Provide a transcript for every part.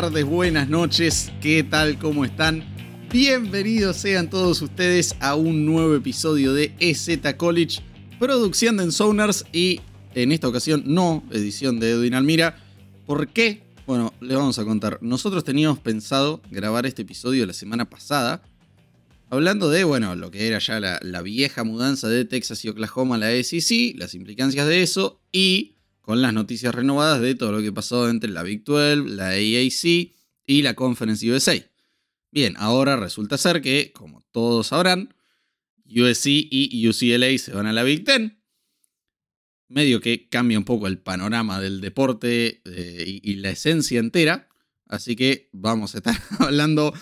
tardes, buenas noches. ¿Qué tal? ¿Cómo están? Bienvenidos sean todos ustedes a un nuevo episodio de EZ College, producción de Ensoners y en esta ocasión no edición de Edwin Almira. ¿Por qué? Bueno, les vamos a contar. Nosotros teníamos pensado grabar este episodio la semana pasada, hablando de, bueno, lo que era ya la, la vieja mudanza de Texas y Oklahoma a la SEC, las implicancias de eso y con las noticias renovadas de todo lo que pasó entre la Big 12, la AAC y la Conference USA. Bien, ahora resulta ser que, como todos sabrán, USC y UCLA se van a la Big Ten. Medio que cambia un poco el panorama del deporte eh, y, la esencia entera. Así que vamos a estar hablando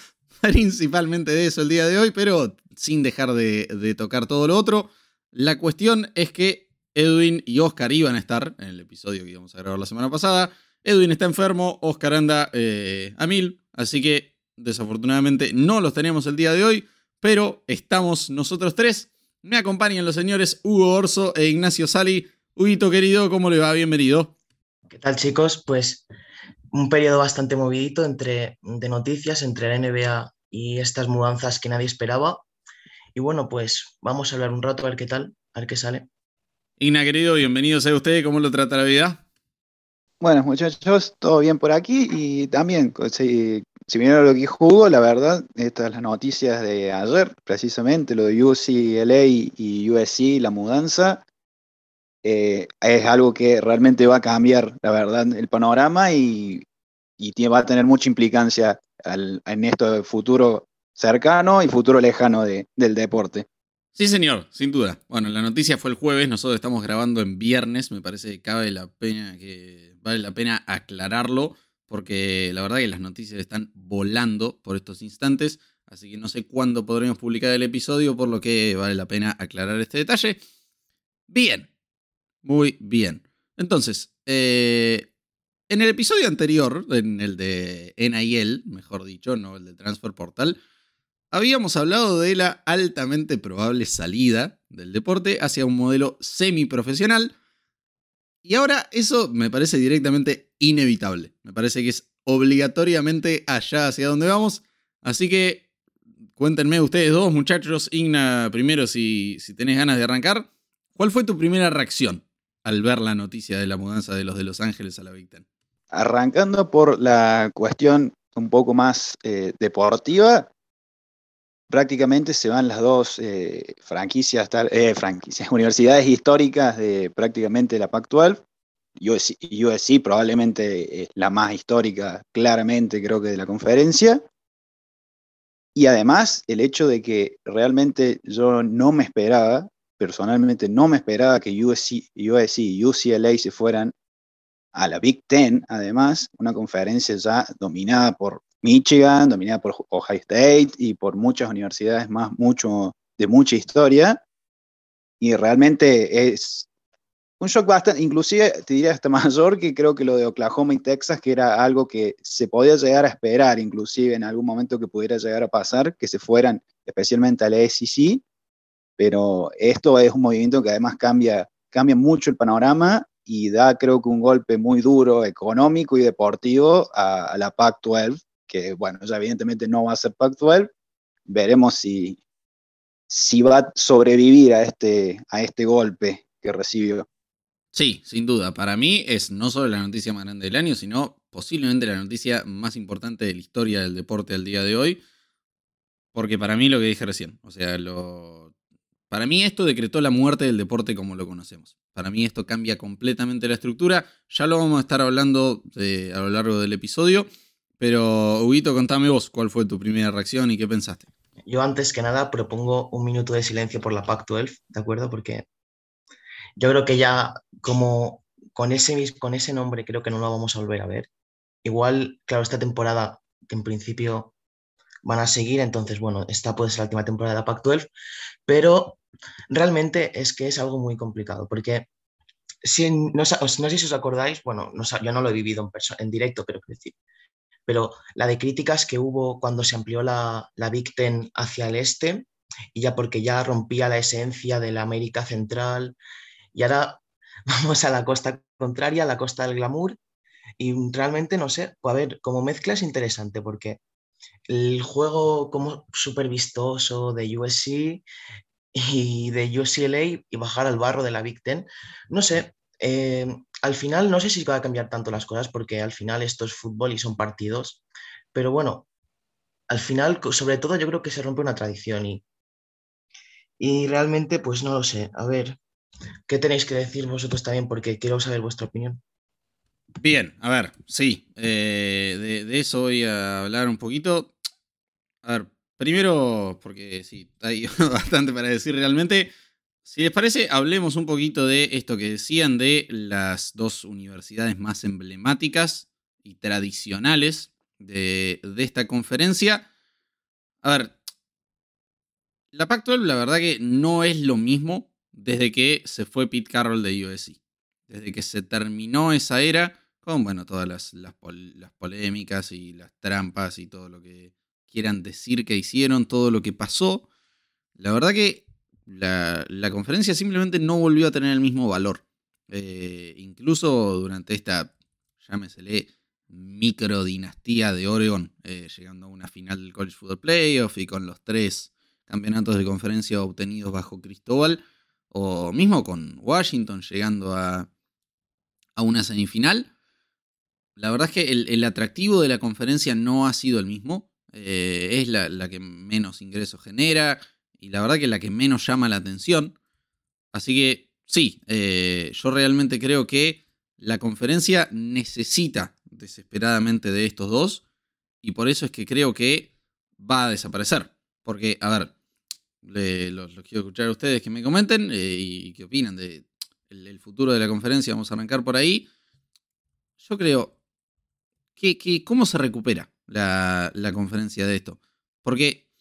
principalmente de eso el día de hoy, pero sin dejar de tocar todo lo otro. La cuestión es que Edwin y Oscar iban a estar en el episodio que íbamos a grabar la semana pasada. Edwin está enfermo, Oscar anda eh, a mil, así que desafortunadamente no los tenemos el día de hoy, pero estamos nosotros tres. Me acompañan los señores Hugo Orso e Ignacio Sali. Huguito querido, ¿cómo le va? Bienvenido. ¿Qué tal chicos? Pues un periodo bastante movidito entre, de noticias entre la NBA y estas mudanzas que nadie esperaba. Y bueno, pues vamos a hablar un rato a ver qué tal, a ver qué sale. Igna, querido, bienvenido sea usted. ¿Cómo lo trata la vida? Bueno, muchachos, todo bien por aquí y también, si, si vieron lo que jugó, la verdad, estas las noticias de ayer, precisamente, lo de UCLA y USC, la mudanza, eh, es algo que realmente va a cambiar, la verdad, el panorama y, va a tener mucha implicancia en esto de futuro cercano y futuro lejano del deporte. Sí, señor, sin duda. Bueno, la noticia fue el jueves, nosotros estamos grabando en viernes, me parece que cabe la pena que vale la pena aclararlo, porque la verdad que las noticias están volando por estos instantes, así que no sé cuándo podremos publicar el episodio, por lo que vale la pena aclarar este detalle. Bien, muy bien. Entonces, eh, en el episodio anterior, en el de NIL, mejor dicho, no el de Transfer Portal, Habíamos hablado de la altamente probable salida del deporte hacia un modelo semiprofesional y ahora eso me parece directamente inevitable. Me parece que es obligatoriamente allá hacia donde vamos. Así que cuéntenme ustedes dos, muchachos. Igna, primero, si, si tenés ganas de arrancar, ¿cuál fue tu primera reacción al ver la noticia de la mudanza de los de Los Ángeles a la Big Ten? Arrancando por la cuestión un poco más eh, deportiva, prácticamente se van las dos eh, franquicias, eh, universidades históricas de prácticamente la Pac-12. USC, USC probablemente es la más histórica, claramente creo que de la conferencia. Y además el hecho de que realmente yo no me esperaba, personalmente no me esperaba que USC, USC y UCLA se fueran a la Big Ten, además, una conferencia ya dominada por Michigan, dominada por Ohio State y por muchas universidades más, mucho, de mucha historia. Y realmente es un shock bastante, inclusive te diría hasta mayor que creo que lo de Oklahoma y Texas, que era algo que se podía llegar a esperar, inclusive en algún momento que pudiera llegar a pasar, que se fueran especialmente a la SEC, pero esto es un movimiento que además cambia, cambia mucho el panorama y da creo que un golpe muy duro económico y deportivo a, a la Pac-12, que bueno, ya evidentemente no va a ser Pac-12, veremos si, si va a sobrevivir a este, a este golpe que recibió. Sí, sin duda. Para mí es no solo la noticia más grande del año, sino posiblemente la noticia más importante de la historia del deporte al día de hoy. Porque para mí lo que dije recién, o sea, lo, para mí esto decretó la muerte del deporte como lo conocemos. Para mí esto cambia completamente la estructura. Ya lo vamos a estar hablando a lo largo del episodio. Pero, Huguito, contame vos cuál fue tu primera reacción y qué pensaste. Yo antes que nada propongo un minuto de silencio por la Pac-12, ¿de acuerdo? Porque yo creo que ya como con ese, con ese nombre creo que no lo vamos a volver a ver. Igual, claro, esta temporada que en principio van a seguir, entonces, bueno, esta puede ser la última temporada de la Pac-12, pero realmente es que es algo muy complicado, porque si, no, sé si os acordáis, bueno, yo no lo he vivido en, en directo, pero decir, pero la de críticas que hubo cuando se amplió la, la Big hacia el este, y ya porque ya rompía la esencia de la América Central, y ahora vamos a la costa contraria, la costa del glamour, Y realmente, no sé, a ver, como mezcla es interesante porque el juego como súper vistoso de USC y de UCLA y bajar al barro de la Big no sé, eh, al final no sé si va a cambiar tanto las cosas porque al final esto es fútbol y son partidos, pero bueno, al final, sobre todo yo creo que se rompe una tradición y, y realmente pues no lo sé. A ver, ¿qué tenéis que decir vosotros también? Porque quiero saber vuestra opinión. Bien, a ver, sí, eh, de, eso voy a hablar un poquito. A ver, primero, porque sí, hay bastante para decir realmente. Si les parece, hablemos un poquito de esto que decían de las dos universidades más emblemáticas y tradicionales de, de esta conferencia. A ver, la Pac-12 la verdad que no es lo mismo desde que se fue Pete Carroll de USC. Desde que se terminó esa era, con bueno, todas las, las, polémicas y las trampas y todo lo que quieran decir que hicieron, todo lo que pasó. La verdad que la, conferencia simplemente no volvió a tener el mismo valor. Eh, incluso durante esta, llámesele, micro dinastía de Oregon, eh, llegando a una final del College Football Playoff y con los tres campeonatos de conferencia obtenidos bajo Cristóbal, o mismo con Washington llegando a, a una semifinal. La verdad es que el, atractivo de la conferencia no ha sido el mismo. Eh, es la, que menos ingresos genera y la verdad que la que menos llama la atención. Así que sí, eh, yo realmente creo que la conferencia necesita desesperadamente de estos dos y por eso es que creo que va a desaparecer. Porque, a ver, los, quiero escuchar a ustedes que me comenten eh, y qué opinan de el, futuro de la conferencia. Vamos a arrancar por ahí. Yo creo que, cómo se recupera la, la conferencia de esto. Porque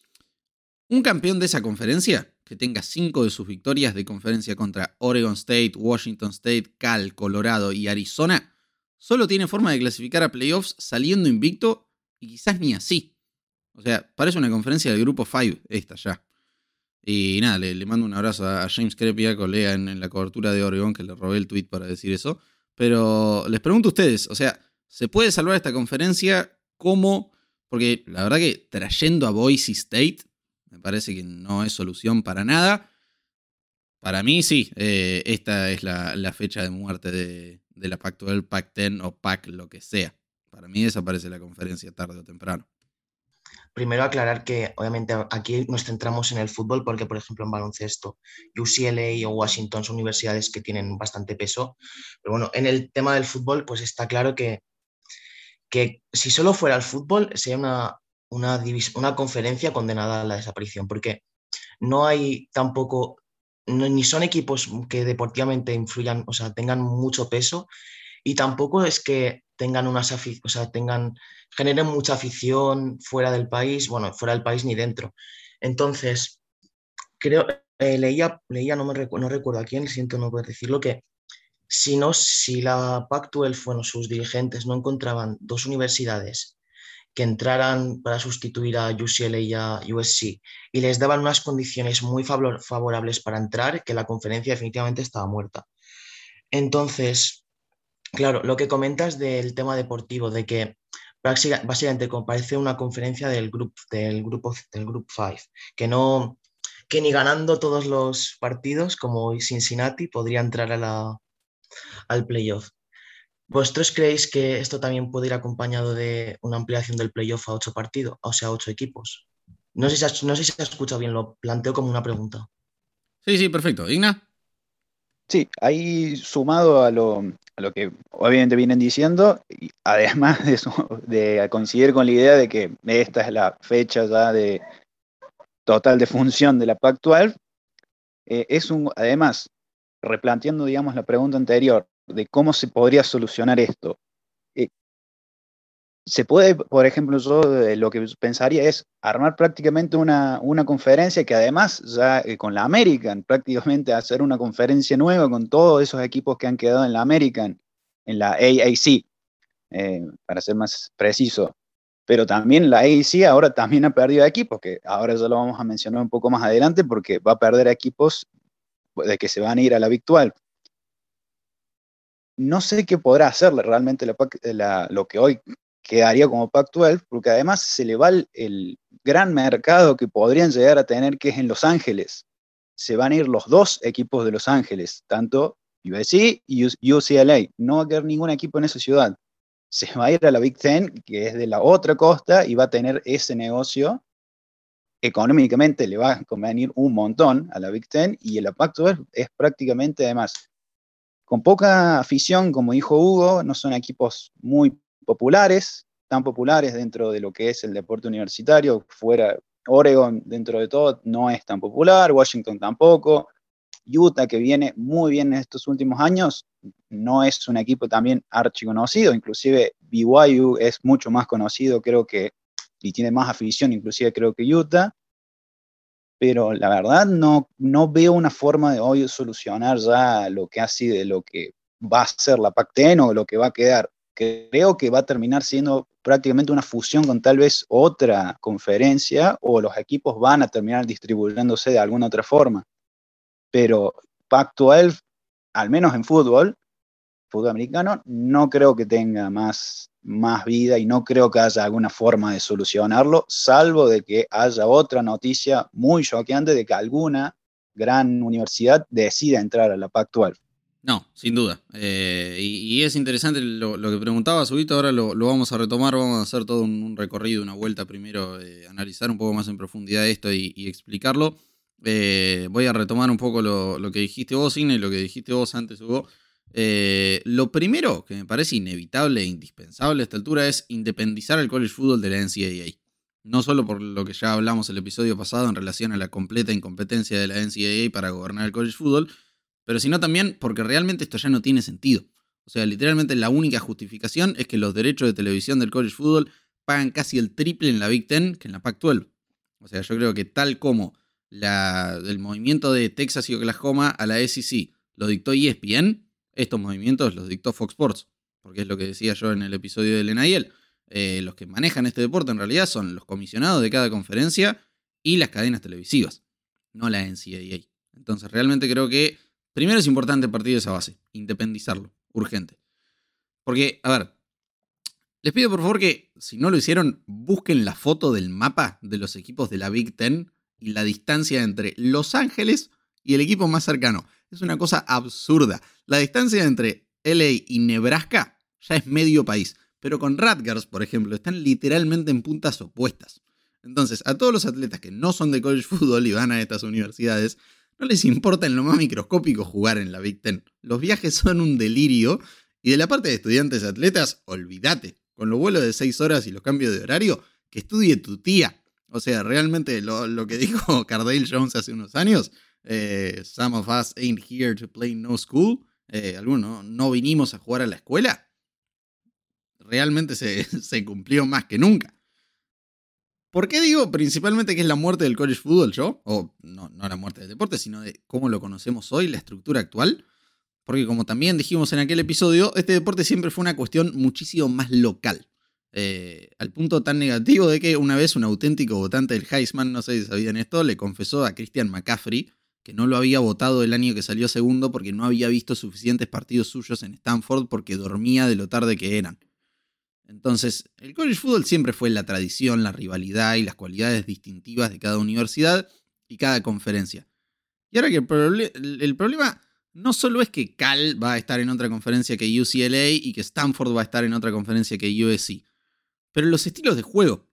un campeón de esa conferencia que tenga cinco de sus victorias de conferencia contra Oregon State, Washington State, Cal, Colorado y Arizona solo tiene forma de clasificar a playoffs saliendo invicto y quizás ni así. O sea, parece una conferencia del grupo 5 esta ya. Y nada, le, mando un abrazo a James Crepia, colega en, la cobertura de Oregon, que le robé el tweet para decir eso. Pero les pregunto a ustedes, o sea, ¿se puede salvar esta conferencia? ¿Cómo? Porque la verdad que trayendo a Boise State, me parece que no es solución para nada. Para mí sí, eh, esta es la fecha de muerte de, la Pac-12, Pac-10 o Pac lo que sea. Para mí desaparece la conferencia tarde o temprano. Primero aclarar que obviamente aquí nos centramos en el fútbol porque, por ejemplo, en baloncesto, UCLA o Washington son universidades que tienen bastante peso. Pero bueno, en el tema del fútbol, pues está claro que, que si solo fuera el fútbol, sería una, una, una conferencia condenada a la desaparición, porque no hay tampoco ni son equipos que deportivamente influyan, o sea, tengan mucho peso y tampoco es que tengan unas o sea, tengan, generen mucha afición fuera del país, bueno, fuera del país ni dentro. Entonces, creo, eh, leía, leía, no, me no recuerdo a quién, siento no poder decirlo, que si, no, si la Pac-12, bueno, sus dirigentes no encontraban dos universidades que entraran para sustituir a UCLA y a USC y les daban unas condiciones muy favorables para entrar, que la conferencia definitivamente estaba muerta. Entonces, claro, lo que comentas del tema deportivo, de que básicamente parece una conferencia del, del grupo del Group 5, que no que ni ganando todos los partidos como Cincinnati podría entrar a la, al playoff. ¿Vosotros creéis que esto también puede ir acompañado de una ampliación del playoff a ocho partidos, o sea, a ocho equipos? No sé, si no sé si se ha escuchado bien, lo planteo como una pregunta. Sí, sí, perfecto. Igna. Sí, ahí sumado a lo, que obviamente vienen diciendo, además de, coincidir con la idea de que esta es la fecha ya de total de función de la Pac-12, eh, es un, además, replanteando, digamos, la pregunta anterior, de cómo se podría solucionar esto. Eh, se puede, por ejemplo, yo eh, lo que pensaría es armar prácticamente una, conferencia que además ya eh, con la American, prácticamente hacer una conferencia nueva con todos esos equipos que han quedado en la American, en la AAC, para ser más preciso. Pero también la AAC ahora también ha perdido equipos, que ahora ya lo vamos a mencionar un poco más adelante porque va a perder equipos de que se van a ir a la virtual no sé qué podrá hacerle realmente lo que hoy quedaría como Pac-12, porque además se le va el, gran mercado que podrían llegar a tener, que es en Los Ángeles. Se van a ir los dos equipos de Los Ángeles, tanto USC y UCLA. No va a quedar ningún equipo en esa ciudad. Se va a ir a la Big Ten, que es de la otra costa, y va a tener ese negocio. Económicamente le va a convenir un montón a la Big Ten, y el Pac-12 es prácticamente, además, con poca afición, como dijo Hugo, no son equipos muy populares, tan populares dentro de lo que es el deporte universitario. Fuera, Oregon, dentro de todo, no es tan popular, Washington tampoco. Utah, que viene muy bien en estos últimos años, no es un equipo también archiconocido, inclusive BYU es mucho más conocido, creo que, y tiene más afición, inclusive creo que Utah, pero la verdad no, no veo una forma de hoy solucionar ya lo que ha sido, lo que va a ser la Pac-10 o lo que va a quedar creo que va a terminar siendo prácticamente una fusión con tal vez otra conferencia o los equipos van a terminar distribuyéndose de alguna otra forma. Pero Pac-12, al menos en fútbol, fútbol americano, no creo que tenga más, más vida y no creo que haya alguna forma de solucionarlo, salvo de que haya otra noticia muy choqueante de que alguna gran universidad decida entrar a la Pac-12. No, sin duda. Eh, y, es interesante lo, que preguntaba Subito, ahora lo, vamos a retomar, vamos a hacer todo un, recorrido, una vuelta primero, eh, analizar un poco más en profundidad esto y, explicarlo. Eh, voy a retomar un poco lo, que dijiste vos, y lo que dijiste vos antes, Hugo. Lo primero que me parece inevitable e indispensable a esta altura es independizar el college football de la NCAA. No solo por lo que ya hablamos el episodio pasado en relación a la completa incompetencia de la NCAA para gobernar el college football, pero sino también porque realmente esto ya no tiene sentido. O sea, literalmente la única justificación es que los derechos de televisión del college football pagan casi el triple en la Big Ten que en la Pac-12. O sea, yo creo que tal como el movimiento de Texas y Oklahoma a la SEC lo dictó ESPN, estos movimientos los dictó Fox Sports. Porque es lo que decía yo en el episodio del NIL. Eh, los que manejan este deporte en realidad son los comisionados de cada conferencia y las cadenas televisivas, no la NCAA. Entonces realmente creo que Primero es importante partir de esa base, independizarlo, urgente. Porque, a ver, les pido por favor que, si no lo hicieron, busquen la foto del mapa de los equipos de la Big Ten y la distancia entre Los Ángeles y el equipo más cercano. Es una cosa absurda. La distancia entre LA y Nebraska ya es medio país. Pero con Rutgers, por ejemplo, están literalmente en puntas opuestas. Entonces, a todos los atletas que no son de college football y van a estas universidades, no les importa en lo más microscópico jugar en la Big Ten. Los viajes son un delirio y de la parte de estudiantes atletas, olvídate. Con los vuelos de 6 horas y los cambios de horario, que estudie tu tía. O sea, realmente lo, que dijo Cardale Jones hace unos años, eh, Some of us ain't here to play no school. Eh, algunos no vinimos a jugar a la escuela. Realmente se, cumplió más que nunca. ¿Por qué digo principalmente que es la muerte del college football yo? O no, no la muerte del deporte, sino de cómo lo conocemos hoy, la estructura actual. Porque como también dijimos en aquel episodio, este deporte siempre fue una cuestión muchísimo más local. Eh, al punto tan negativo de que una vez un auténtico votante del Heisman, no sé si sabían esto, le confesó a Christian McCaffrey que no lo había votado el año que salió segundo porque no había visto suficientes partidos suyos en Stanford porque dormía de lo tarde que eran. Entonces, el college football siempre fue la tradición, la rivalidad y las cualidades distintivas de cada universidad y cada conferencia. Y ahora que el, problema no solo es que Cal va a estar en otra conferencia que UCLA y que Stanford va a estar en otra conferencia que USC, pero los estilos de juego.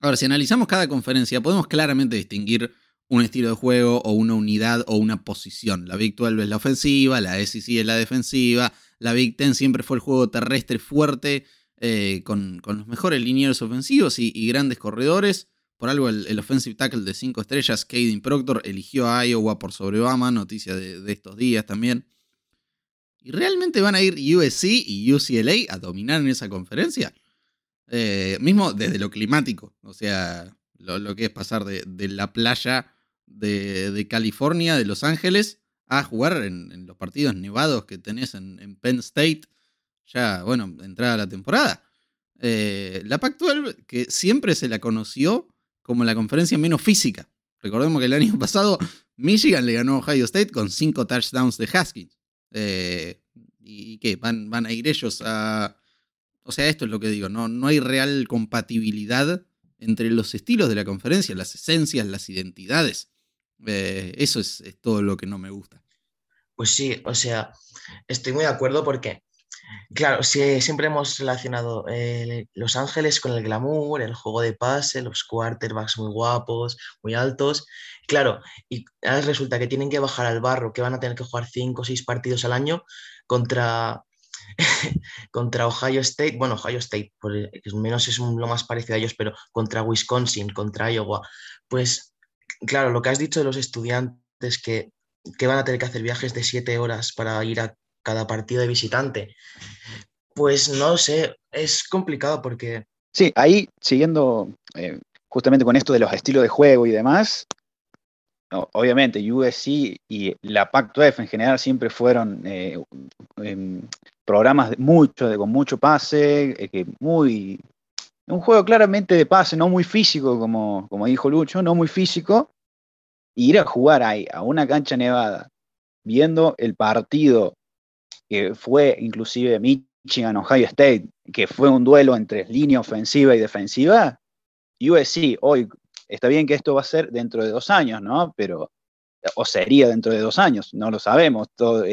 Ahora, si analizamos cada conferencia, podemos claramente distinguir un estilo de juego o una unidad o una posición. La Big 12 es la ofensiva, la SEC es la defensiva, la Big Ten siempre fue el juego terrestre fuerte eh, con, los mejores linieros ofensivos y, grandes corredores. Por algo el, offensive tackle de 5 estrellas, Caden Proctor, eligió a Iowa por sobre Obama, noticia de, estos días también. ¿Y realmente van a ir USC y UCLA a dominar en esa conferencia? Eh, mismo desde lo climático, o sea, lo, que es pasar de, la playa de, California, de Los Ángeles, a jugar en, los partidos nevados que tenés en Penn State ya, bueno, entrada la temporada. Eh, la Pac-12, que siempre se la conoció como la conferencia menos física. Recordemos que el año pasado Michigan le ganó a Ohio State con cinco touchdowns de Haskins. Eh, ¿Y, qué? ¿Van, ¿Van a ir ellos a...? O sea, esto es lo que digo, no, no hay real compatibilidad entre los estilos de la conferencia, las esencias, las identidades. Eh, eso es, todo lo que no me gusta. Pues sí, o sea, estoy muy de acuerdo porque, claro, siempre hemos relacionado eh, Los Ángeles con el glamour, el juego de pase, los quarterbacks muy guapos, muy altos. Claro, y ahora resulta que tienen que bajar al barro, que van a tener que jugar cinco o seis partidos al año contra contra Ohio State, bueno, Ohio State, por menos es lo más parecido a ellos, pero contra Wisconsin, contra Iowa, pues claro, lo que has dicho de los estudiantes que, van a tener que hacer viajes de siete horas para ir a cada partido de visitante, pues no sé, es complicado porque... Sí, ahí siguiendo eh, justamente con esto de los estilos de juego y demás, obviamente USC y la Pac-12 en general siempre fueron eh, em, programas mucho, de, con mucho pase, eh, que muy, un juego claramente de pase, no muy físico, como, como dijo Lucho, no muy físico, ir a jugar ahí, a una cancha nevada, viendo el partido que fue inclusive Michigan, Ohio State, que fue un duelo entre línea ofensiva y defensiva, USC hoy, está bien que esto va a ser dentro de dos años, ¿no? Pero o sería dentro de dos años, no lo sabemos. Todo,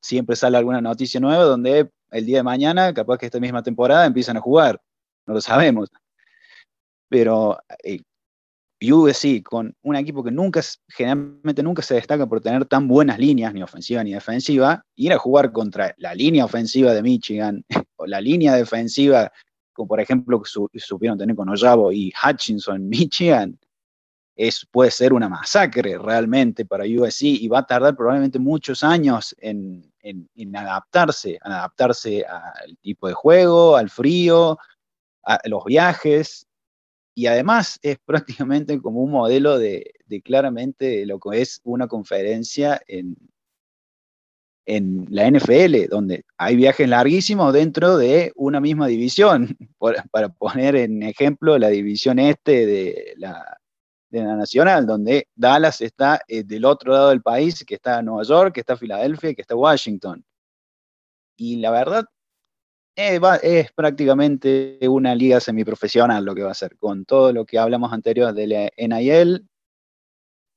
siempre sale alguna noticia nueva donde el día de mañana, capaz que esta misma temporada, empiezan a jugar, no lo sabemos. Pero eh, USC, con un equipo que nunca, generalmente nunca se destaca por tener tan buenas líneas, ni ofensiva ni defensiva, ir a jugar contra la línea ofensiva de Michigan o la línea defensiva, como por ejemplo supieron tener con Ojabo y Hutchinson en Michigan, es, puede ser una masacre realmente para USC y va a tardar probablemente muchos años en, adaptarse, en adaptarse al tipo de juego, al frío, los viajes. Y además es prácticamente como un modelo de, claramente lo que es una conferencia en, en la NFL, donde hay viajes larguísimos dentro de una misma división. para poner en ejemplo la división este de la de la Nacional, donde Dallas está eh, del otro lado del país, que está Nueva York, que está Filadelfia, que está Washington. Y la verdad, es prácticamente una liga semiprofesional lo que va a ser, con todo lo que hablamos anterior de la NIL,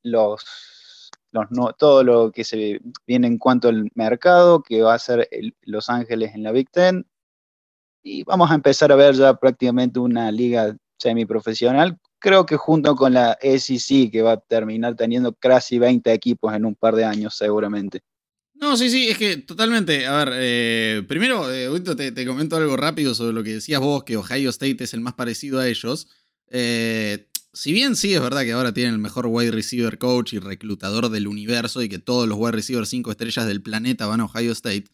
los, los no, todo lo que se viene en cuanto al mercado, que va a ser Los Ángeles en la Big Ten. Y vamos a empezar a ver ya prácticamente una liga semiprofesional creo que junto con la SEC, que va a terminar teniendo casi 20 equipos en un par de años seguramente. No, sí, sí, es que totalmente. A ver, eh, primero, eh, te, comento algo rápido sobre lo que decías vos, que Ohio State es el más parecido a ellos. Eh, si bien sí es verdad que ahora tienen el mejor wide receiver coach y reclutador del universo y que todos los wide receivers 5 estrellas del planeta van a Ohio State,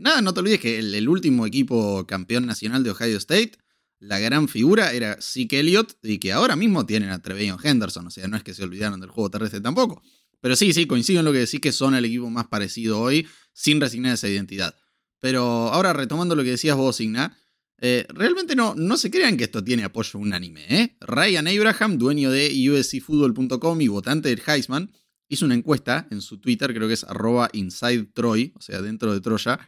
nada, no te olvides que el, último equipo campeón nacional de Ohio State la gran figura era Zeke Elliott y que ahora mismo tienen a Trevelyan Henderson. O sea, no es que se olvidaron del juego terrestre tampoco. Pero sí, sí, coincido en lo que decís que son el equipo más parecido hoy sin resignar esa identidad. Pero ahora retomando lo que decías vos, Igna, eh, realmente no, no se crean que esto tiene apoyo unánime. ¿eh? Ryan Abraham, dueño de uscfootball.com y votante del Heisman, hizo una encuesta en su Twitter, creo que es arroba inside Troy, o sea, dentro de Troya,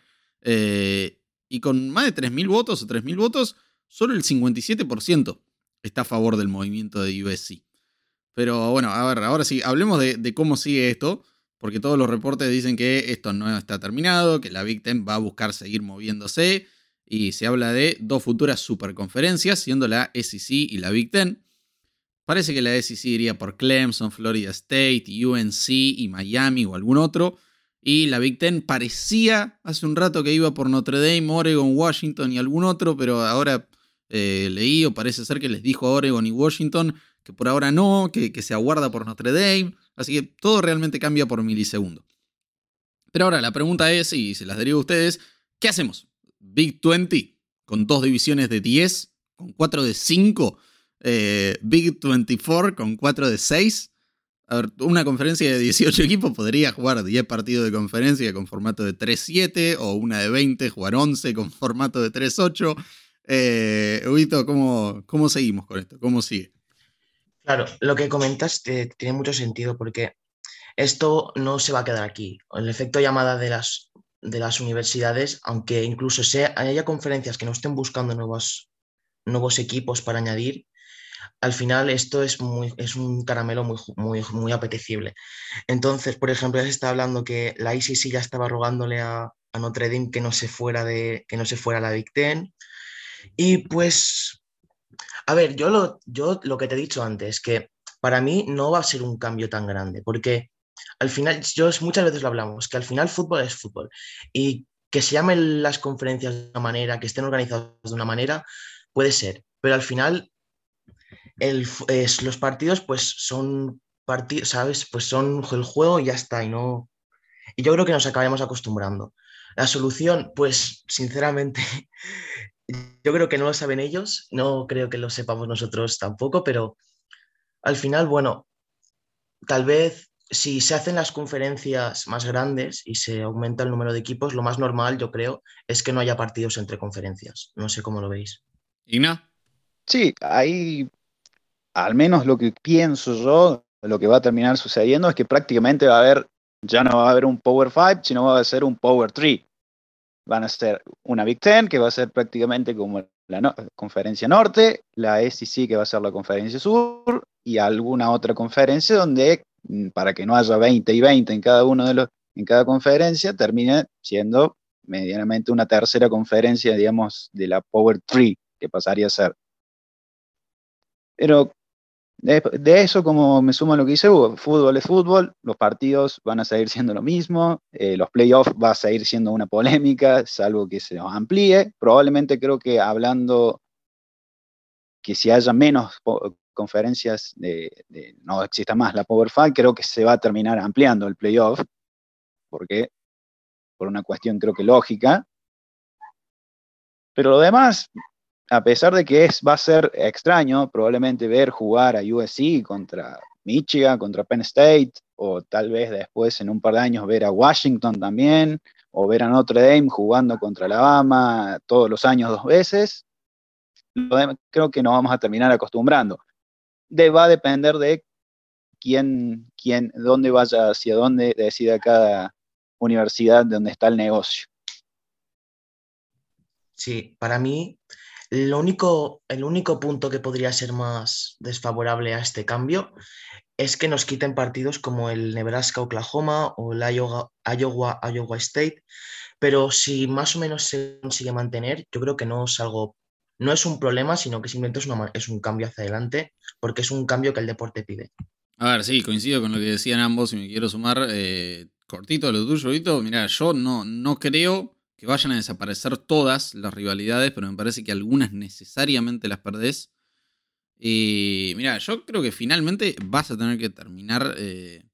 eh, y con más de 3.000 votos o 3.000 votos, solo el 57% está a favor del movimiento de USC. Pero bueno, a ver, ahora sí, hablemos de, cómo sigue esto, porque todos los reportes dicen que esto no está terminado, que la Big Ten va a buscar seguir moviéndose, y se habla de dos futuras superconferencias, siendo la SEC y la Big Ten. Parece que la SEC iría por Clemson, Florida State, UNC y Miami o algún otro. Y la Big Ten parecía hace un rato que iba por Notre Dame, Oregon, Washington y algún otro, pero ahora eh, leí o parece ser que les dijo a Oregon y Washington que por ahora no, que, se aguarda por Notre Dame, así que todo realmente cambia por milisegundo. Pero ahora la pregunta es, y se las derivo a ustedes, ¿qué hacemos? Big 20 con dos divisiones de 10, con cuatro de 5, eh, Big 24 con cuatro de 6. A ver, una conferencia de 18 equipos podría jugar 10 partidos de conferencia con formato de 3-7 o una de 20 jugar 11 con formato de 3-8. Eh, ¿cómo, ¿cómo seguimos con esto? ¿Cómo sigue? Claro, lo que comentas tiene mucho sentido porque esto no se va a quedar aquí. El efecto llamada de las de las universidades, aunque incluso sea, haya conferencias que no estén buscando nuevos, nuevos equipos para añadir, al final esto es, muy, es un caramelo muy, muy, apetecible. Entonces, por ejemplo, ya se está hablando que la ICC ya estaba rogándole a, a Notre Dame que no se fuera de que no se fuera la Big. Y pues, a ver, yo lo, yo lo que te he dicho antes, que para mí no va a ser un cambio tan grande, porque al final, yo muchas veces lo hablamos, que al final fútbol es fútbol. Y que se llamen las conferencias de una manera, que estén organizadas de una manera, puede ser. Pero al final, los partidos, pues son partidos, ¿sabes? Pues son el juego y ya está. Y, no, y yo creo que nos acabaremos acostumbrando. La solución, pues sinceramente, yo creo que no lo saben ellos, no creo que lo sepamos nosotros tampoco, pero al final, bueno, tal vez si se hacen las conferencias más grandes y se aumenta el número de equipos, lo más normal, yo creo, es que no haya partidos entre conferencias. No sé cómo lo veis. Igna. Sí, ahí, al menos lo que pienso yo, lo que va a terminar sucediendo es que prácticamente va a haber ya no va a haber un Power 5, sino va a ser un Power 3. Van a ser una Big Ten, que va a ser prácticamente como la conferencia norte, la SEC, que va a ser la conferencia sur, y alguna otra conferencia donde, mm, para que no haya 20 y 20 en cada uno de los, en cada conferencia, termine siendo medianamente una tercera conferencia, digamos, de la Power 3, que pasaría a ser. Pero de, eso, como me sumo a lo que dice fútbol es fútbol, los partidos van a seguir siendo lo mismo, eh, los playoffs va a seguir siendo una polémica, salvo que se amplíe. Probablemente creo que hablando que si haya menos conferencias, de, no exista más la Power Five, creo que se va a terminar ampliando el playoff, porque por una cuestión creo que lógica. Pero lo demás, a pesar de que es, va a ser extraño probablemente ver jugar a USC contra Michigan, contra Penn State, o tal vez después en un par de años ver a Washington también, o ver a Notre Dame jugando contra Alabama todos los años dos veces, creo que nos vamos a terminar acostumbrando. Va a depender de quién, quién, dónde vaya, hacia dónde decida cada universidad donde está el negocio. Sí, para mí único, el único punto que podría ser más desfavorable a este cambio es que nos quiten partidos como el Nebraska-Oklahoma o el Iowa-Iowa State, pero si más o menos se consigue mantener, yo creo que no es algo, no es un problema, sino que simplemente es, es un cambio hacia adelante, porque es un cambio que el deporte pide. A ver, sí, coincido con lo que decían ambos y me quiero sumar eh, cortito lo tuyo, Vito. Mira, yo no, no creo que vayan a desaparecer todas las rivalidades, pero me parece que algunas necesariamente las perdés. Y mira, yo creo que finalmente vas a tener que terminar, eh,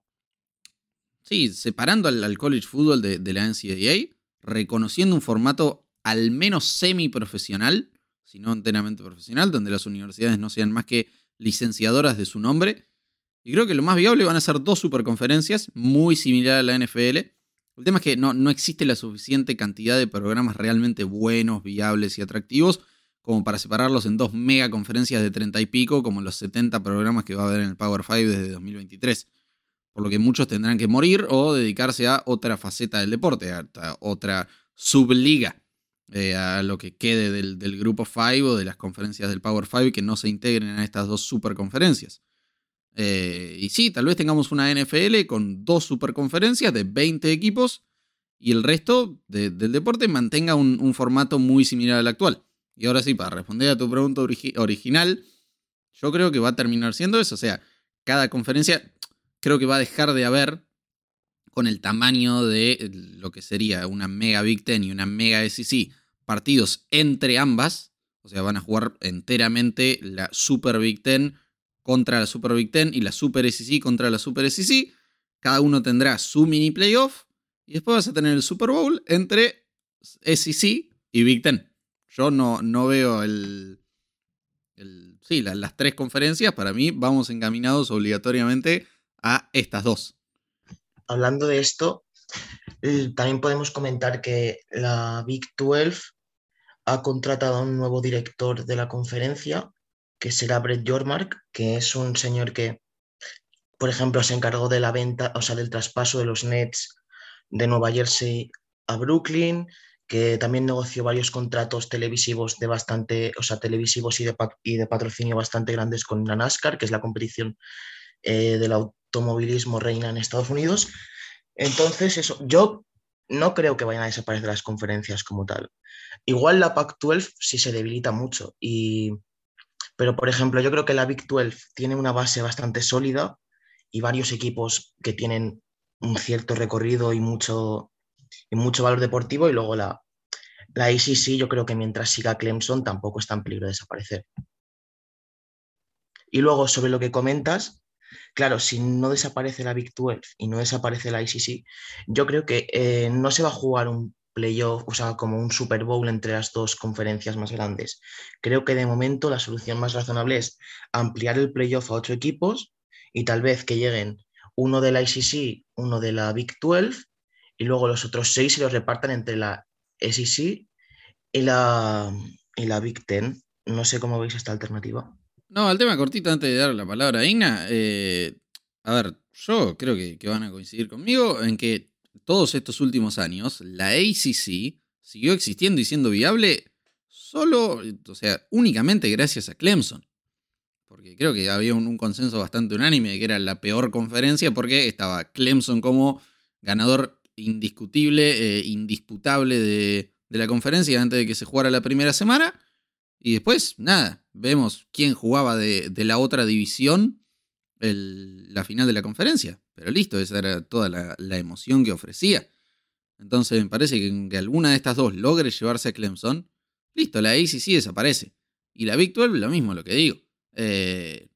sí, separando al, college football de, de, la NCAA, reconociendo un formato al menos semi-profesional, si no enteramente profesional, donde las universidades no sean más que licenciadoras de su nombre. Y creo que lo más viable van a ser dos superconferencias, muy similar a la NFL, el tema es que no, no existe la suficiente cantidad de programas realmente buenos, viables y atractivos como para separarlos en dos mega conferencias de 30 y pico, como los 70 programas que va a haber en el Power 5 desde 2023. Por lo que muchos tendrán que morir o dedicarse a otra faceta del deporte, a, otra subliga, eh, a lo que quede del, del grupo 5 o de las conferencias del Power 5 que no se integren a estas dos superconferencias. Eh, y sí, tal vez tengamos una NFL con dos superconferencias de 20 equipos y el resto del deporte mantenga un, formato muy similar al actual. Y ahora sí, para responder a tu pregunta original, yo creo que va a terminar siendo eso. O sea, cada conferencia creo que va a dejar de haber con el tamaño de lo que sería una Mega Big Ten y una Mega SEC partidos entre ambas. O sea, van a jugar enteramente la Super Big Ten contra la Super Big Ten y la Super SEC contra la Super SEC. Cada uno tendrá su mini playoff y después vas a tener el Super Bowl entre SEC y Big Ten. Yo no, no veo el, sí, las tres conferencias. Para mí vamos encaminados obligatoriamente a estas dos. Hablando de esto, también podemos comentar que la Big 12 ha contratado a un nuevo director de la conferencia que será Brett Yormark, que es un señor que, por ejemplo, se encargó de la venta, o sea, del traspaso de los Nets de Nueva Jersey a Brooklyn, que también negoció varios contratos televisivos de bastante, o sea, televisivos y de, patrocinio bastante grandes con la NASCAR, que es la competición eh, del automovilismo reina en Estados Unidos. Entonces, eso, yo no creo que vayan a desaparecer las conferencias como tal. Igual la Pac-12 sí se debilita mucho, y, pero por ejemplo, yo creo que la Big 12 tiene una base bastante sólida y varios equipos que tienen un cierto recorrido y mucho, y mucho valor deportivo, y luego la, la yo creo que mientras siga Clemson tampoco está en peligro de desaparecer. Y luego sobre lo que comentas, claro, si no desaparece la Big 12 y no desaparece la ICC, yo creo que eh, no se va a jugar un playoff, o sea, como un Super Bowl entre las dos conferencias más grandes. Creo que de momento la solución más razonable es ampliar el playoff a ocho equipos y tal vez que lleguen uno de la ICC, uno de la Big 12 y luego los otros seis se los repartan entre la SEC y la, y la Big Ten. No sé cómo veis esta alternativa. No, al tema cortito antes de dar la palabra a Igna. Eh, a ver, yo creo que, van a coincidir conmigo en que todos estos últimos años la ACC siguió existiendo y siendo viable solo, o sea, únicamente gracias a Clemson. Porque creo que había un, consenso bastante unánime de que era la peor conferencia porque estaba Clemson como ganador indiscutible, e indisputable de la conferencia antes de que se jugara la primera semana. Y después, nada, vemos quién jugaba de, la otra división la final de la conferencia. Pero listo, esa era toda la, emoción que ofrecía. Entonces me parece que, que alguna de estas dos logre llevarse a Clemson, listo, la ACC desaparece. Y la Big 12 lo mismo, lo que digo. Eh,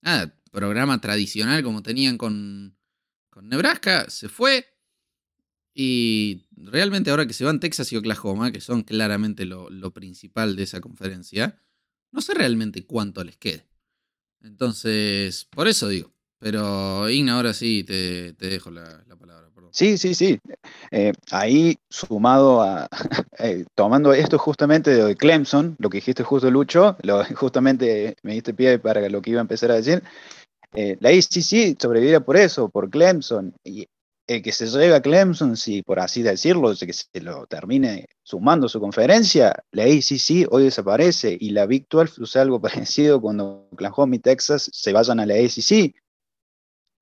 nada, programa tradicional como tenían con, con Nebraska, se fue. Y realmente ahora que se van Texas y Oklahoma, que son claramente lo, principal de esa conferencia, no sé realmente cuánto les quede. Entonces, por eso digo. Pero Igna, ahora sí te, dejo la, palabra. Sí, sí, sí. Eh, ahí sumado a, eh, tomando esto justamente de Clemson, lo que dijiste justo Lucho, justamente me diste pie para lo que iba a empezar a decir, eh, la ACC sobrevive por eso, por Clemson. Y el que se llega a Clemson, si por así decirlo, que se lo termine sumando su conferencia, la ACC hoy desaparece y la Big 12 usa algo parecido cuando Oklahoma y Texas se vayan a la ACC.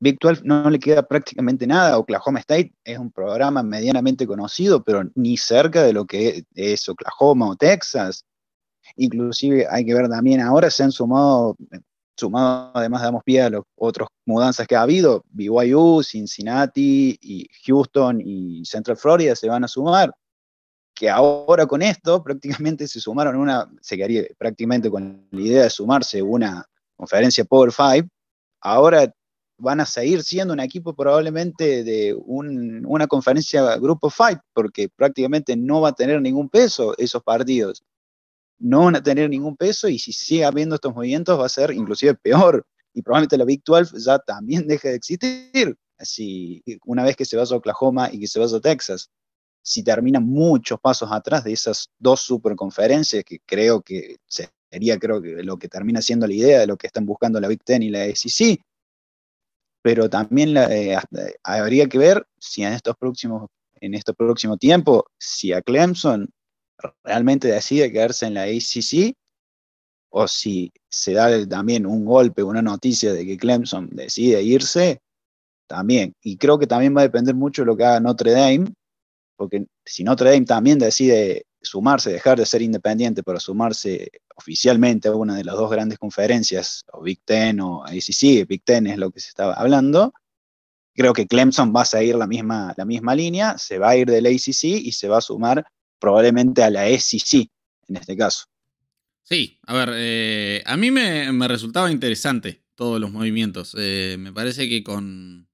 Big 12 no le queda prácticamente nada. Oklahoma State es un programa medianamente conocido, pero ni cerca de lo que es Oklahoma o Texas. Inclusive hay que ver también, ahora se han sumado sumado además damos pie a las otras mudanzas que ha habido, BYU, Cincinnati y Houston y Central Florida se van a sumar, que ahora con esto prácticamente se sumaron una, se quedaría prácticamente con la idea de sumarse una conferencia Power Five, ahora van a seguir siendo un equipo probablemente de una conferencia Grupo Five, porque prácticamente no va a tener ningún peso esos partidos no van a tener ningún peso y si sigue habiendo estos movimientos va a ser inclusive peor y probablemente la Big 12 ya también deje de existir. Así, una vez que se vaya a Oklahoma y que se vaya a Texas, si termina muchos pasos atrás de esas dos superconferencias, que creo que sería creo que lo que termina siendo la idea de lo que están buscando la Big Ten y la SEC, pero también eh, habría que ver si en estos próximos en este próximo tiempo, si a Clemson realmente decide quedarse en la ACC o si se da también un golpe, una noticia de que Clemson decide irse, también. Y creo que también va a depender mucho de lo que haga Notre Dame, porque si Notre Dame también decide sumarse, dejar de ser independiente para sumarse oficialmente una de las dos grandes conferencias, o Big Ten o ACC, Big Ten es lo que se estaba hablando, creo que Clemson va a seguir la misma, la misma línea, se va a ir del ACC y se va a sumar probablemente a la SEC en este caso. Sí, a ver, eh, a mí me, resultaba interesante todos los movimientos. Eh, me parece que con,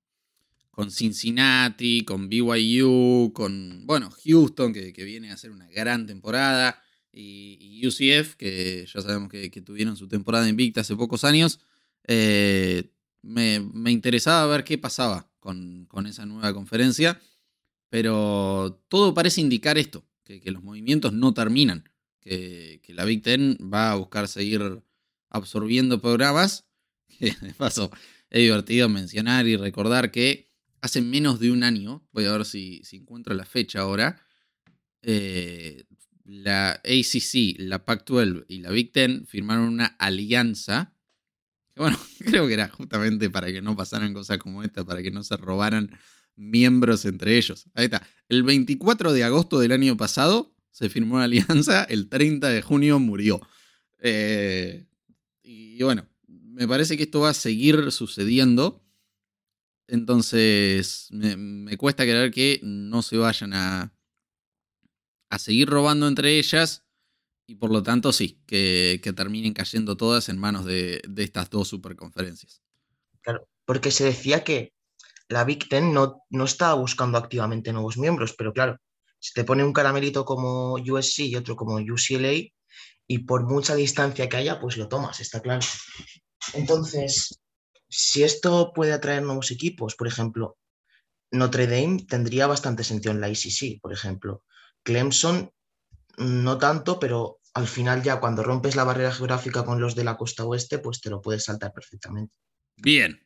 con Cincinnati, con BYU, con, bueno, Houston, que, viene a hacer una gran temporada, y, UCF, que ya sabemos que, tuvieron su temporada invicta hace pocos años, eh, me, interesaba ver qué pasaba con, con esa nueva conferencia, pero todo parece indicar esto, que, los movimientos no terminan, que, la Big Ten va a buscar seguir absorbiendo programas, que de paso es divertido mencionar y recordar que hace menos de un año, voy a ver si, encuentro la fecha ahora, eh, la ACC, la Pac-12 y la Big Ten firmaron una alianza. Bueno, creo que era justamente para que no pasaran cosas como esta, para que no se robaran miembros entre ellos. Ahí está. El 24 de agosto del año pasado se firmó una alianza, el 30 de junio murió. Eh, y bueno, me parece que esto va a seguir sucediendo. Entonces, me, cuesta creer que no se vayan a, a seguir robando entre ellas. Y por lo tanto, sí, que, terminen cayendo todas en manos de, estas dos superconferencias. Claro, porque se decía que la Big Ten no, no estaba buscando activamente nuevos miembros, pero claro, si te pone un caramelito como USC y otro como UCLA, y por mucha distancia que haya, pues lo tomas, está claro. Entonces, si esto puede atraer nuevos equipos, por ejemplo, Notre Dame tendría bastante sentido en la ICC, por ejemplo. Clemson, no tanto, pero al final ya cuando rompes la barrera geográfica con los de la costa oeste, pues te lo puedes saltar perfectamente. Bien.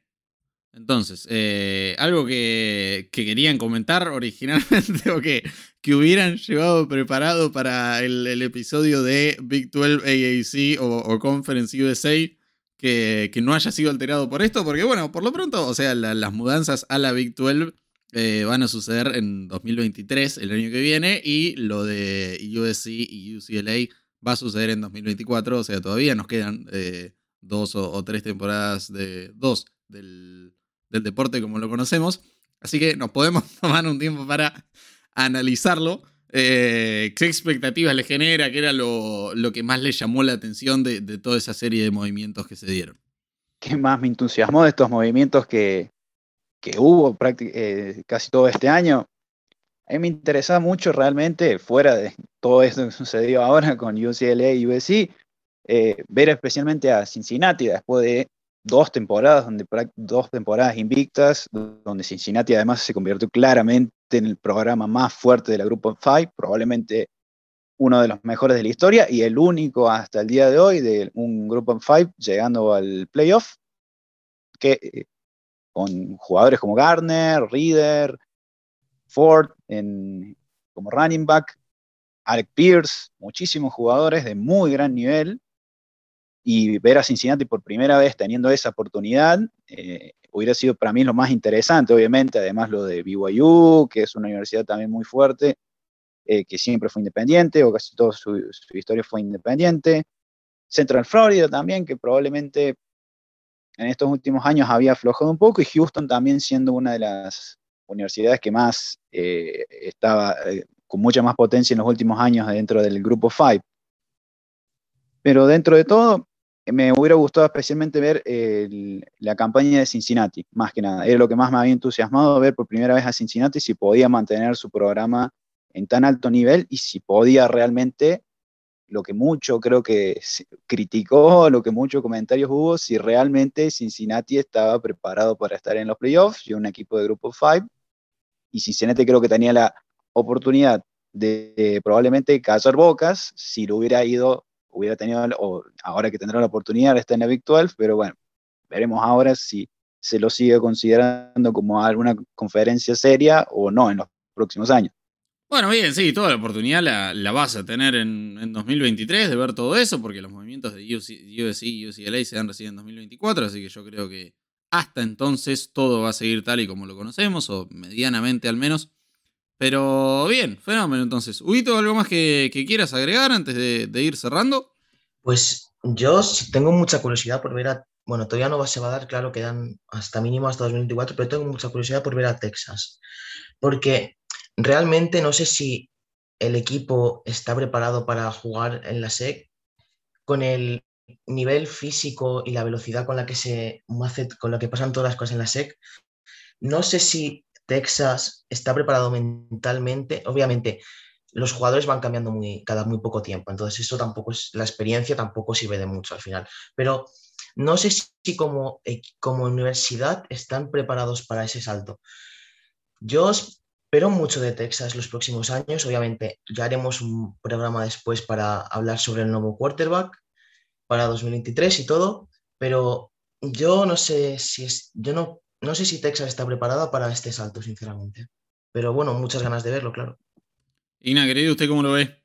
Entonces, eh, algo que, querían comentar originalmente o que, que hubieran llevado preparado para el, episodio de Big 12 AAC o, Conference USA que, no haya sido alterado por esto, porque bueno, por lo pronto, o sea, las mudanzas a la Big 12 eh, van a suceder en 2023, el año que viene, y lo de USC y UCLA va a suceder en 2024, o sea, todavía nos quedan eh, dos o, tres temporadas de dos del, deporte como lo conocemos, así que nos podemos tomar un tiempo para analizarlo. Eh, ¿Qué expectativas le genera? ¿Qué era lo, que más le llamó la atención de, de, toda esa serie de movimientos que se dieron? ¿Qué más me entusiasmó de estos movimientos que, que hubo eh, casi todo este año, a mí me interesaba mucho realmente, fuera de todo esto que sucedió ahora con UCLA y USC, eh, ver especialmente a Cincinnati después de dos temporadas, donde, dos temporadas invictas, donde Cincinnati además se convirtió claramente en el programa más fuerte de la Grupo 5, probablemente uno de los mejores de la historia y el único hasta el día de hoy de un Grupo 5 llegando al playoff, que eh, con jugadores como Garner, Reader, Ford en, como running back, Alec Pierce, muchísimos jugadores de muy gran nivel. Y ver a Cincinnati por primera vez teniendo esa oportunidad eh, hubiera sido para mí lo más interesante, obviamente, además lo de BYU, que es una universidad también muy fuerte, eh, que siempre fue independiente, o casi toda su, su historia fue independiente. Central Florida también, que probablemente en estos últimos años había aflojado un poco y Houston también siendo una de las universidades que más eh, estaba eh, con mucha más potencia en los últimos años dentro del grupo 5. Pero dentro de todo, me hubiera gustado especialmente ver la campaña de Cincinnati, más que nada. Era lo que más me había entusiasmado ver por primera vez a Cincinnati si podía mantener su programa en tan alto nivel y si podía realmente lo que mucho creo que criticó, lo que muchos comentarios hubo, si realmente Cincinnati estaba preparado para estar en los playoffs y un equipo de grupo 5. Y Cincinnati creo que tenía la oportunidad de, probablemente callar bocas si lo hubiera ido, hubiera tenido, o ahora que tendrá la oportunidad de estar en la Big 12, pero bueno, veremos ahora si se lo sigue considerando como alguna conferencia seria o no en los próximos años. Bueno, bien, sí, toda la oportunidad la, vas a tener en, 2023 de ver todo eso, porque los movimientos de USC y UCLA se dan recién en 2024, así que yo creo que hasta entonces todo va a seguir tal y como lo conocemos, o medianamente al menos. Pero bien, fenómeno entonces. Huito, ¿algo más que, quieras agregar antes de, ir cerrando? Pues yo tengo mucha curiosidad por ver a... Bueno, todavía no se va a dar, claro, quedan hasta mínimo hasta 2024, pero tengo mucha curiosidad por ver a Texas. Porque realmente no sé si el equipo está preparado para jugar en la SEC con el nivel físico y la velocidad con la que se con la que pasan todas las cosas en la SEC. No sé si Texas está preparado mentalmente. Obviamente, los jugadores van cambiando muy, cada muy poco tiempo, entonces eso tampoco es, la experiencia tampoco sirve de mucho al final. Pero no sé si como, como universidad están preparados para ese salto. Yo pero mucho de Texas los próximos años. Obviamente, ya haremos un programa después para hablar sobre el nuevo quarterback para 2023 y todo, pero yo no sé si es, yo no no sé si Texas está preparada para este salto, sinceramente. Pero bueno, muchas ganas de verlo, claro. Ina, querido, ¿usted cómo lo ve?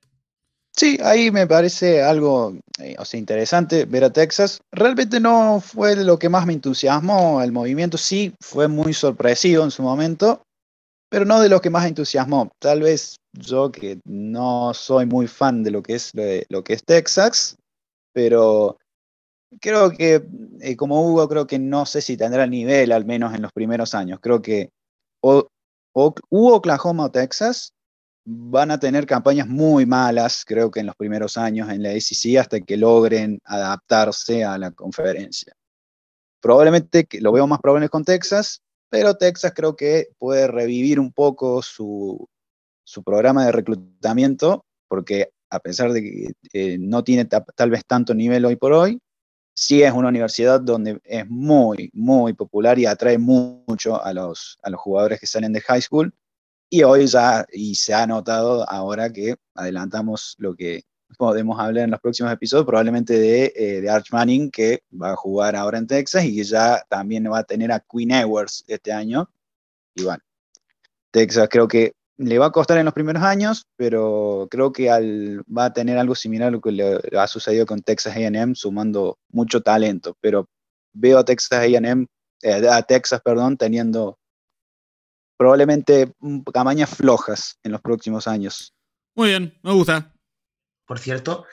Sí, ahí me parece algo eh, o sea, interesante ver a Texas. Realmente no fue lo que más me entusiasmó. El movimiento sí fue muy sorpresivo en su momento, pero no de lo que más entusiasmó. Tal vez yo que no soy muy fan de lo que es, lo que es Texas, pero creo que eh, como Hugo, creo que no sé si tendrá nivel al menos en los primeros años. Creo que o, o, Oklahoma o Texas van a tener campañas muy malas, creo que en los primeros años en la ACC, hasta que logren adaptarse a la conferencia. Probablemente lo veo más probable con Texas, pero Texas creo que puede revivir un poco su, programa de reclutamiento, porque a pesar de que eh, no tiene tal vez tanto nivel hoy por hoy, sí es una universidad donde es muy, muy popular y atrae mucho a los, a los jugadores que salen de high school. Y hoy ya, y se ha notado ahora que adelantamos lo que podemos hablar en los próximos episodios, probablemente de, eh, de Arch Manning, que va a jugar ahora en Texas y que ya también va a tener a Queen Ewers este año. Y bueno, Texas creo que le va a costar en los primeros años, pero creo que al, va a tener algo similar a lo que le ha sucedido con Texas AM, sumando mucho talento. Pero veo a Texas AM, eh, a Texas, perdón, teniendo probablemente campañas flojas en los próximos años. Muy bien, me gusta. Por cierto,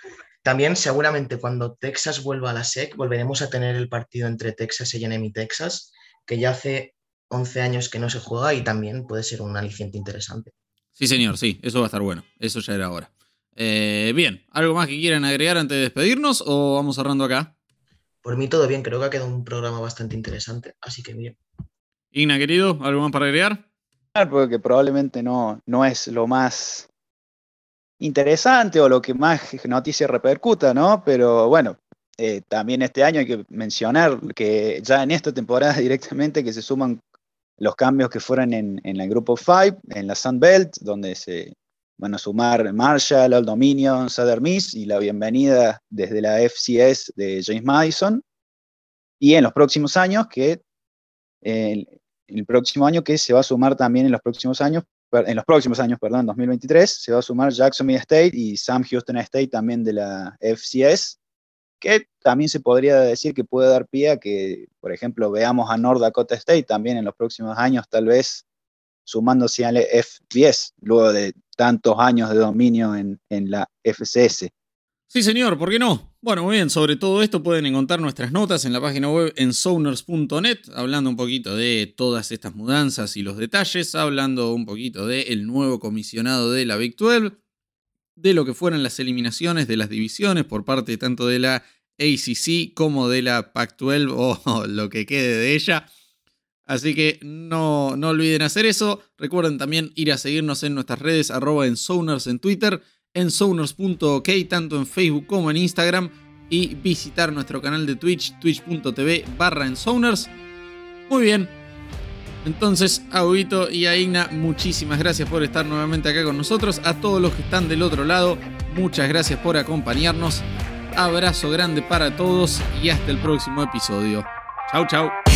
también seguramente cuando Texas vuelva a la SEC volveremos a tener el partido entre Texas y y Texas, que ya hace 11 años que no se juega y también puede ser un aliciente interesante. Sí, señor, sí, eso va a estar bueno. Eso ya era ahora. Eh, bien, ¿algo más que quieran agregar antes de despedirnos o vamos cerrando acá? Por mí todo bien, creo que ha quedado un programa bastante interesante, así que bien. Igna, querido, ¿algo más para agregar? porque probablemente no, no es lo más interesante o lo que más noticia repercuta, ¿no? Pero bueno, eh, también este año hay que mencionar que ya en esta temporada directamente que se suman los cambios que fueron en, en el grupo 5, en la Sun Belt, donde se van a sumar Marshall, Old Dominion, Southern Miss y la bienvenida desde la FCS de James Madison. Y en los próximos años que eh, el próximo año, que se va a sumar también en los próximos años, en los próximos años, perdón, 2023, se va a sumar Jacksonville State y Sam Houston State también de la FCS, que también se podría decir que puede dar pie a que, por ejemplo, veamos a North Dakota State también en los próximos años, tal vez sumándose al FBS, luego de tantos años de dominio en, en la FCS. Sí, señor, ¿por qué no? Bueno, muy bien, sobre todo esto pueden encontrar nuestras notas en la página web en sowners.net, hablando un poquito de todas estas mudanzas y los detalles, hablando un poquito del nuevo comisionado de la Big 12, de lo que fueron las eliminaciones de las divisiones por parte tanto de la ACC como de la Pac-12 o lo que quede de ella. Así que no, no olviden hacer eso. Recuerden también ir a seguirnos en nuestras redes, arroba en Sowners en Twitter en Sowners.ok, tanto en Facebook como en Instagram, y visitar nuestro canal de Twitch, twitch.tv barra en Muy bien. Entonces, a y a Igna, muchísimas gracias por estar nuevamente acá con nosotros. A todos los que están del otro lado, muchas gracias por acompañarnos. Abrazo grande para todos y hasta el próximo episodio. Chau, chau.